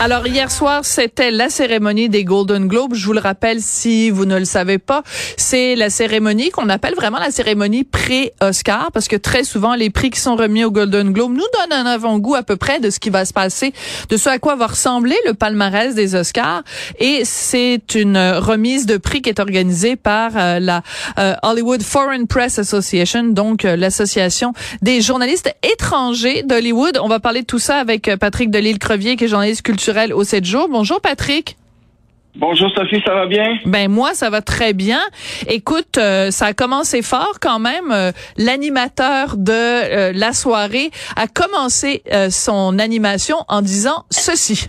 Alors hier soir, c'était la cérémonie des Golden Globes. Je vous le rappelle si vous ne le savez pas, c'est la cérémonie qu'on appelle vraiment la cérémonie pré-Oscar parce que très souvent les prix qui sont remis aux Golden Globes nous donnent un avant-goût à peu près de ce qui va se passer, de ce à quoi va ressembler le palmarès des Oscars et c'est une remise de prix qui est organisée par euh, la euh, Hollywood Foreign Press Association, donc euh, l'association des journalistes étrangers d'Hollywood. On va parler de tout ça avec Patrick Delisle-Crevier qui est journaliste culturel au 7 jours. Bonjour Patrick. Bonjour Sophie, ça va bien? Ben moi, ça va très bien. Écoute, euh, ça a commencé fort quand même. Euh, l'animateur de euh, la soirée a commencé son animation en disant ceci.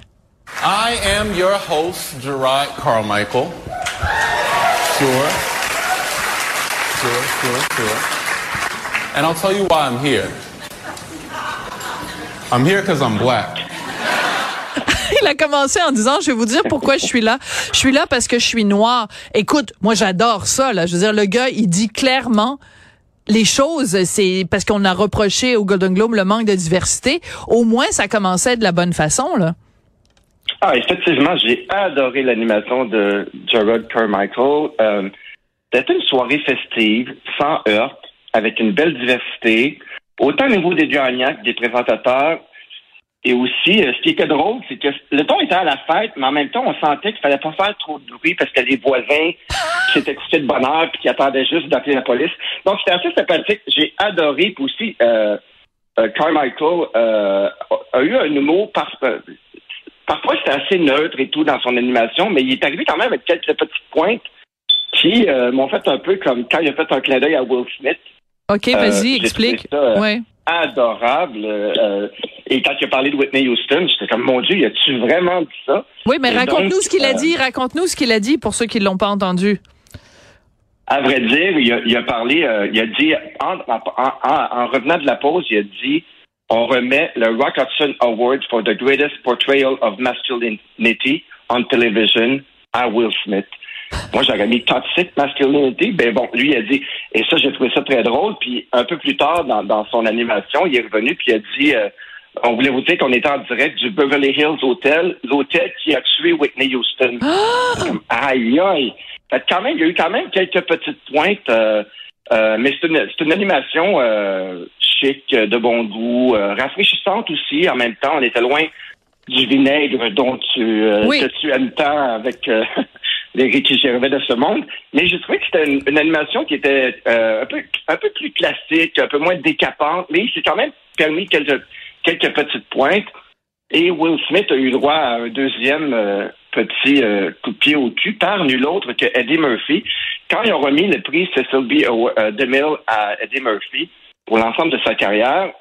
I am your host, Gerard Carmichael. Sure. Sure, sure, sure. And I'll tell you why I'm here. I'm here because I'm black. il a commencé en disant, je vais vous dire pourquoi je suis là. Je suis là parce que je suis noir. Écoute, moi j'adore ça. Là. Je veux dire, le gars, il dit clairement les choses. C'est parce qu'on a reproché au Golden Globe le manque de diversité. Au moins, ça commençait de la bonne façon. là. Ah, effectivement, j'ai adoré l'animation de Gerard Carmichael. Euh, C'était une soirée festive, sans heurts, avec une belle diversité, autant au niveau des gagnants que des présentateurs. Et aussi, euh, ce qui était drôle, c'est que le ton était à la fête, mais en même temps, on sentait qu'il fallait pas faire trop de bruit parce que les voisins qui étaient couchés de bonheur puis qui attendaient juste d'appeler la police. Donc, c'était assez sympathique. J'ai adoré. Puis aussi, euh, euh, Carmichael euh, a eu un humour par, parfois c'était assez neutre et tout dans son animation, mais il est arrivé quand même avec quelques petites pointes qui m'ont fait un peu comme quand il a fait un clin d'œil à Will Smith. OK, vas-y, explique. ouais adorable. Euh, et quand il a parlé de Whitney Houston, j'étais comme, mon Dieu, y a-tu vraiment dit ça? Oui, mais raconte-nous ce qu'il a euh, dit. Raconte-nous ce qu'il a dit pour ceux qui l'ont pas entendu. À vrai dire, il a, parlé, euh, il a dit, en, en, revenant de la pause, il a dit, on remet le Rock Hudson Award for the greatest portrayal of masculinity on television à Will Smith. Moi, j'aurais mis toxic masculinity. Ben bon, lui, il a dit, et ça, j'ai trouvé ça très drôle. Puis un peu plus tard, dans, son animation, il est revenu puis il a dit, euh, on voulait vous dire qu'on était en direct du Beverly Hills Hotel, l'hôtel qui a tué Whitney Houston. Ah! aïe, aïe. quand même, il y a eu quand même quelques petites pointes. Euh, euh, mais c'est une, une, animation chic, de bon goût, rafraîchissante aussi. En même temps, on était loin du vinaigre dont tu, oui. que tu aimes tant avec Ricky Gervais de ce monde. Mais j'ai trouvé que c'était une, animation qui était euh, un, peu, un peu plus classique, un peu moins décapante, mais il s'est quand même permis quelques, quelques petites pointes. Et Will Smith a eu droit à un deuxième euh, petit euh, coup de pied au cul par nul autre que Eddie Murphy. Quand ils ont remis le prix Cecil B. DeMille à Eddie Murphy pour l'ensemble de sa carrière,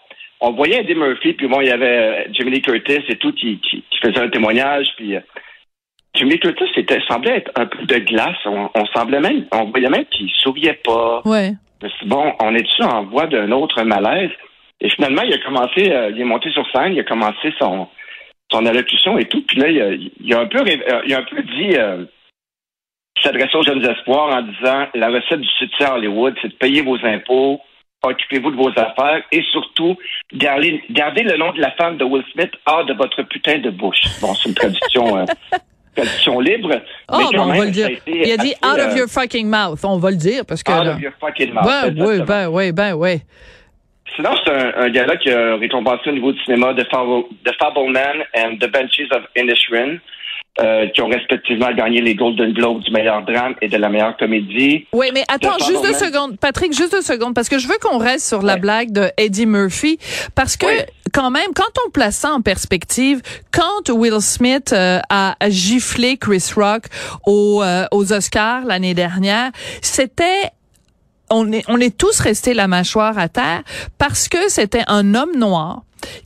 on voyait Eddie Murphy, puis bon, il y avait Jimmy Lee Curtis et tout qui, qui, qui faisait un témoignage, puis Jimmy Curtis c'était semblait être un peu de glace. On, semblait même, on voyait même qu'il souriait pas. Ouais. Bon, on est-tu en voie d'un autre malaise? Et finalement, il a commencé, euh, il est monté sur scène, il a commencé son, son allocution et tout. Puis là, il a, un peu, euh, il a un peu dit, euh, s'adresser aux jeunes espoirs en disant, la recette du succès à Hollywood, c'est de payer vos impôts, occupez-vous de vos affaires et surtout, gardez, gardez le nom de la femme de Will Smith hors de votre putain de bouche. Bon, c'est une traduction euh, sont libres. Oh, mais on va le dire. Il a dit out of euh, your fucking mouth. On va le dire parce que. Out of your fucking mouth. Ben, oui, ben, oui, ben, oui. Sinon, c'est un, un gars-là qui a récompensé au niveau du cinéma The, Fable, The Fableman and The Benches of Inisherin. Euh, qui ont respectivement gagné les Golden Globes du meilleur drame et de la meilleure comédie. Oui, mais attends, juste deux secondes. Patrick, juste deux secondes, parce que je veux qu'on reste sur la blague de Eddie Murphy, parce que quand même, quand on place ça en perspective, quand Will Smith euh, a giflé Chris Rock aux, euh, aux Oscars l'année dernière, c'était on est, on est tous restés la mâchoire à terre parce que c'était un homme noir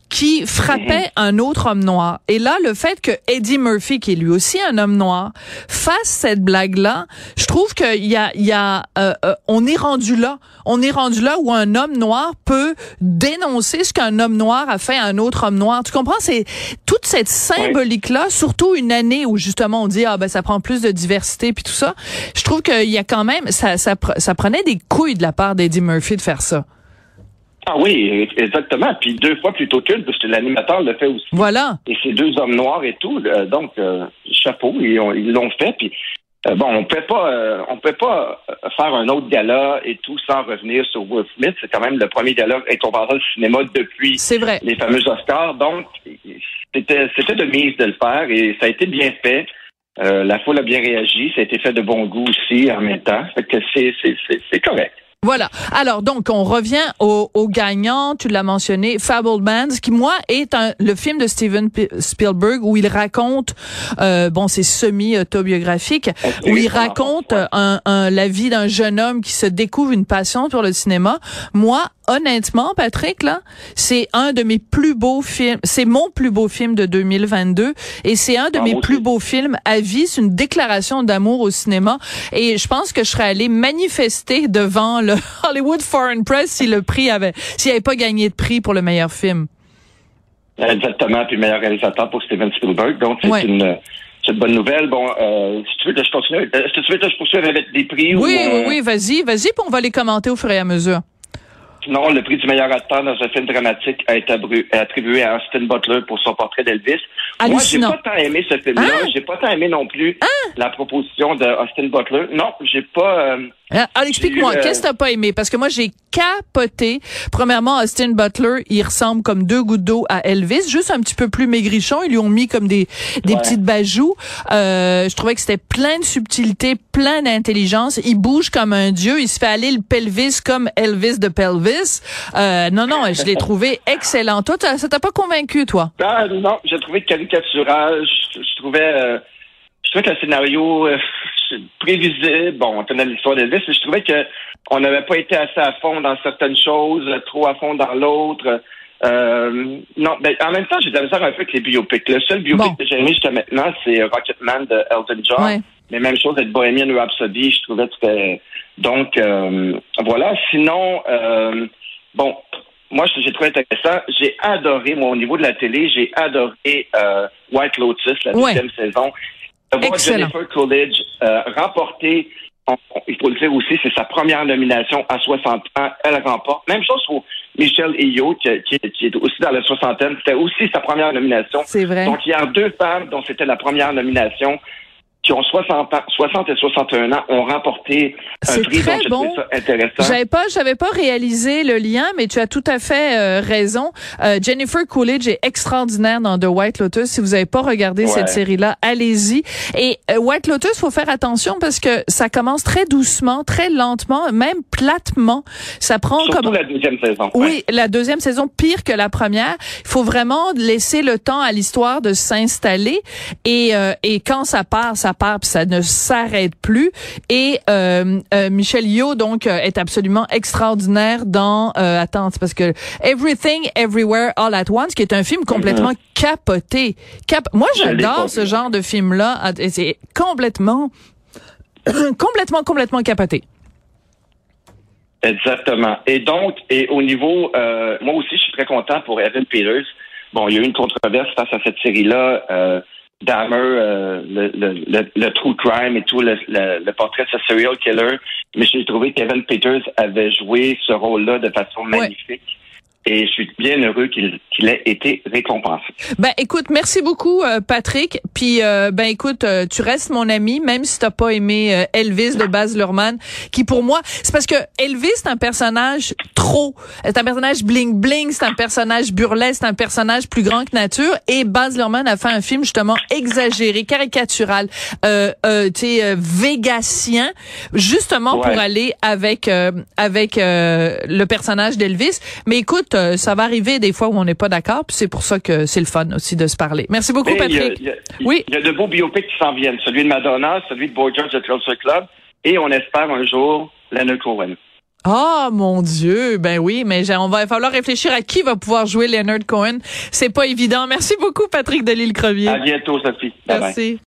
qui frappait mhm. un autre homme noir. Et là, le fait que Eddie Murphy, qui est lui aussi un homme noir, fasse cette blague-là, je trouve qu'il y a, il y a, euh, euh, on est rendu là. On est rendu là où un homme noir peut dénoncer ce qu'un homme noir a fait à un autre homme noir. Tu comprends? C'est toute cette symbolique-là, surtout une année où justement on dit ah ben ça prend plus de diversité puis tout ça. Je trouve qu'il y a quand même ça, ça, ça prenait des couilles de la part d'Eddie Murphy de faire ça. Ah oui, exactement. Puis deux fois plutôt qu'une, parce que l'animateur le fait aussi. Voilà. Et ces deux hommes noirs et tout. euh, donc, euh, chapeau, ils ont- ils l'ont fait. Puis euh, bon, on peut pas, euh, on peut pas faire un autre gala et tout sans revenir sur Will Smith. C'est quand même le premier gala récompensé au cinéma depuis C'est vrai. les fameux Oscars. Donc, c'était c'était de mise de le faire et ça a été bien fait. Euh, la foule a bien réagi. Ça a été fait de bon goût aussi en même temps. Fait que c'est c'est- c'est- c'est correct. Voilà. Alors donc on revient au, au gagnant, tu l'as mentionné, Fablemans, qui moi est un, le film de Steven Spielberg où il raconte, euh, bon c'est semi autobiographique, où il raconte un, un- la vie d'un jeune homme qui se découvre une passion pour le cinéma. Moi honnêtement Patrick là, c'est un de mes plus beaux films, c'est mon plus beau film de 2022 et c'est un de Ah, mes plus aussi. beau film à vie, c'est une déclaration d'amour au cinéma et je pense que je serais allée manifester devant le Hollywood Foreign Press si le prix avait s'il avait pas gagné de prix pour le meilleur film. Exactement, puis meilleur réalisateur pour Steven Spielberg. Donc, c'est Ouais. une, c'est une bonne nouvelle. Bon, euh, si tu veux que je continue, euh, est-ce que tu veux que je poursuive avec des prix Oui, ou, oui, euh, oui, vas-y, vas-y, puis on va les commenter au fur et à mesure. Sinon, le prix du meilleur acteur dans un film dramatique a été attribué à Austin Butler pour son portrait d'Elvis. Moi, j'ai pas tant aimé ce film-là. Hein? J'ai pas tant aimé non plus la proposition de Austin Butler. Non, j'ai pas. euh, Ah, Alors, explique-moi, euh, qu'est-ce que t'as pas aimé? Parce que moi, j'ai capoté. Premièrement, Austin Butler, il ressemble comme deux gouttes d'eau à Elvis, juste un petit peu plus maigrichon. Ils lui ont mis comme des, des Ouais. petites bajoux. Euh, je trouvais que c'était plein de subtilité, plein d'intelligence. Il bouge comme un dieu. Il se fait aller le pelvis comme Elvis de Pelvis. Euh, non, non, je l'ai trouvé excellent. Toi, t'as- ça t'a pas convaincu, toi? Ah, non, j'ai trouvé caricatural. Je, je trouvais, euh, je trouvais que le scénario euh, prévisible. Bon, on connaît l'histoire d'Elvis, mais je trouvais que on n'avait pas été assez à fond dans certaines choses, trop à fond dans l'autre. Euh, non, ben, en même temps, j'ai de la misère un peu avec les biopics. Le seul biopic Bon. que j'ai aimé jusqu'à maintenant, c'est Rocketman de Elton John. Ouais. Mais même chose avec Bohemian Rhapsody, je trouvais que. Donc, euh, voilà. Sinon, euh, bon, moi, j'ai trouvé intéressant. J'ai adoré, moi, au niveau de la télé, j'ai adoré White Lotus, la Ouais. deuxième saison. De voir Excellent. Jennifer Coolidge euh, remporter, on- on- il faut le dire aussi, c'est sa première nomination à 60 ans. Elle remporte. Même chose pour Michelle Yeoh, qui, qui- qui est aussi dans la soixantaine. C'était aussi sa première nomination. C'est vrai. Donc, il y a deux femmes dont c'était la première nomination qui ont 60 ans, 60 et 61 ans, ont remporté un prix. très bon. ça intéressant. J'avais pas, j'avais pas réalisé le lien, mais tu as tout à fait euh, raison. Euh, Jennifer Coolidge est extraordinaire dans The White Lotus. Si vous avez pas regardé Ouais. cette série-là, allez-y. Et euh, White Lotus, faut faire attention parce que ça commence très doucement, très lentement, même platement. Ça prend Surtout comme la deuxième saison. oui, la deuxième saison pire que la première. Il faut vraiment laisser le temps à l'histoire de s'installer et euh, et quand ça part, ça part puis ça ne s'arrête plus. Et euh, euh, Michel Yeoh donc euh, est absolument extraordinaire dans euh, attends parce que Everything Everywhere All at Once qui est un film complètement capoté. Cap Moi j'adore ce genre de film là, c'est complètement complètement complètement capoté. Exactement. Et donc, et au niveau, euh, moi aussi, je suis très content pour Evan Peters. Bon, il y a eu une controverse face à cette série-là. Euh, Dahmer, euh, le, le, le, le true crime et tout, le, le, le portrait de ce serial killer. Mais j'ai trouvé qu'Evan Peters avait joué ce rôle-là de façon magnifique. Et je suis bien heureux qu'il qu'il ait été récompensé. Ben écoute, merci beaucoup euh, Patrick. Puis euh, ben écoute, euh, tu restes mon ami même si t'as pas aimé euh, Elvis de Baz Luhrmann, qui pour moi, c'est parce que Elvis c'est un personnage trop, c'est un personnage bling bling, c'est un personnage burlesque, c'est un personnage plus grand que nature. Et Baz Luhrmann a fait un film justement exagéré, caricatural, euh, euh, tu sais, végasien, justement Ouais. pour aller avec euh, avec euh, le personnage d'Elvis. Mais écoute, euh, ça va arriver des fois où on n'est pas d'accord, puis c'est pour ça que c'est le fun aussi de se parler. Merci beaucoup, Mais il y a- Patrick. il y a- Oui. Il y a de beaux biopics qui s'en viennent. Celui de Madonna, celui de Boy George de Culture Club. Et on espère un jour Leonard Cohen. Ah mon Dieu, ben oui, mais on va falloir réfléchir à qui va pouvoir jouer Leonard Cohen. C'est pas évident. Merci beaucoup, Patrick Delisle-Crevier. À bientôt, Sophie. Bye bye. Merci.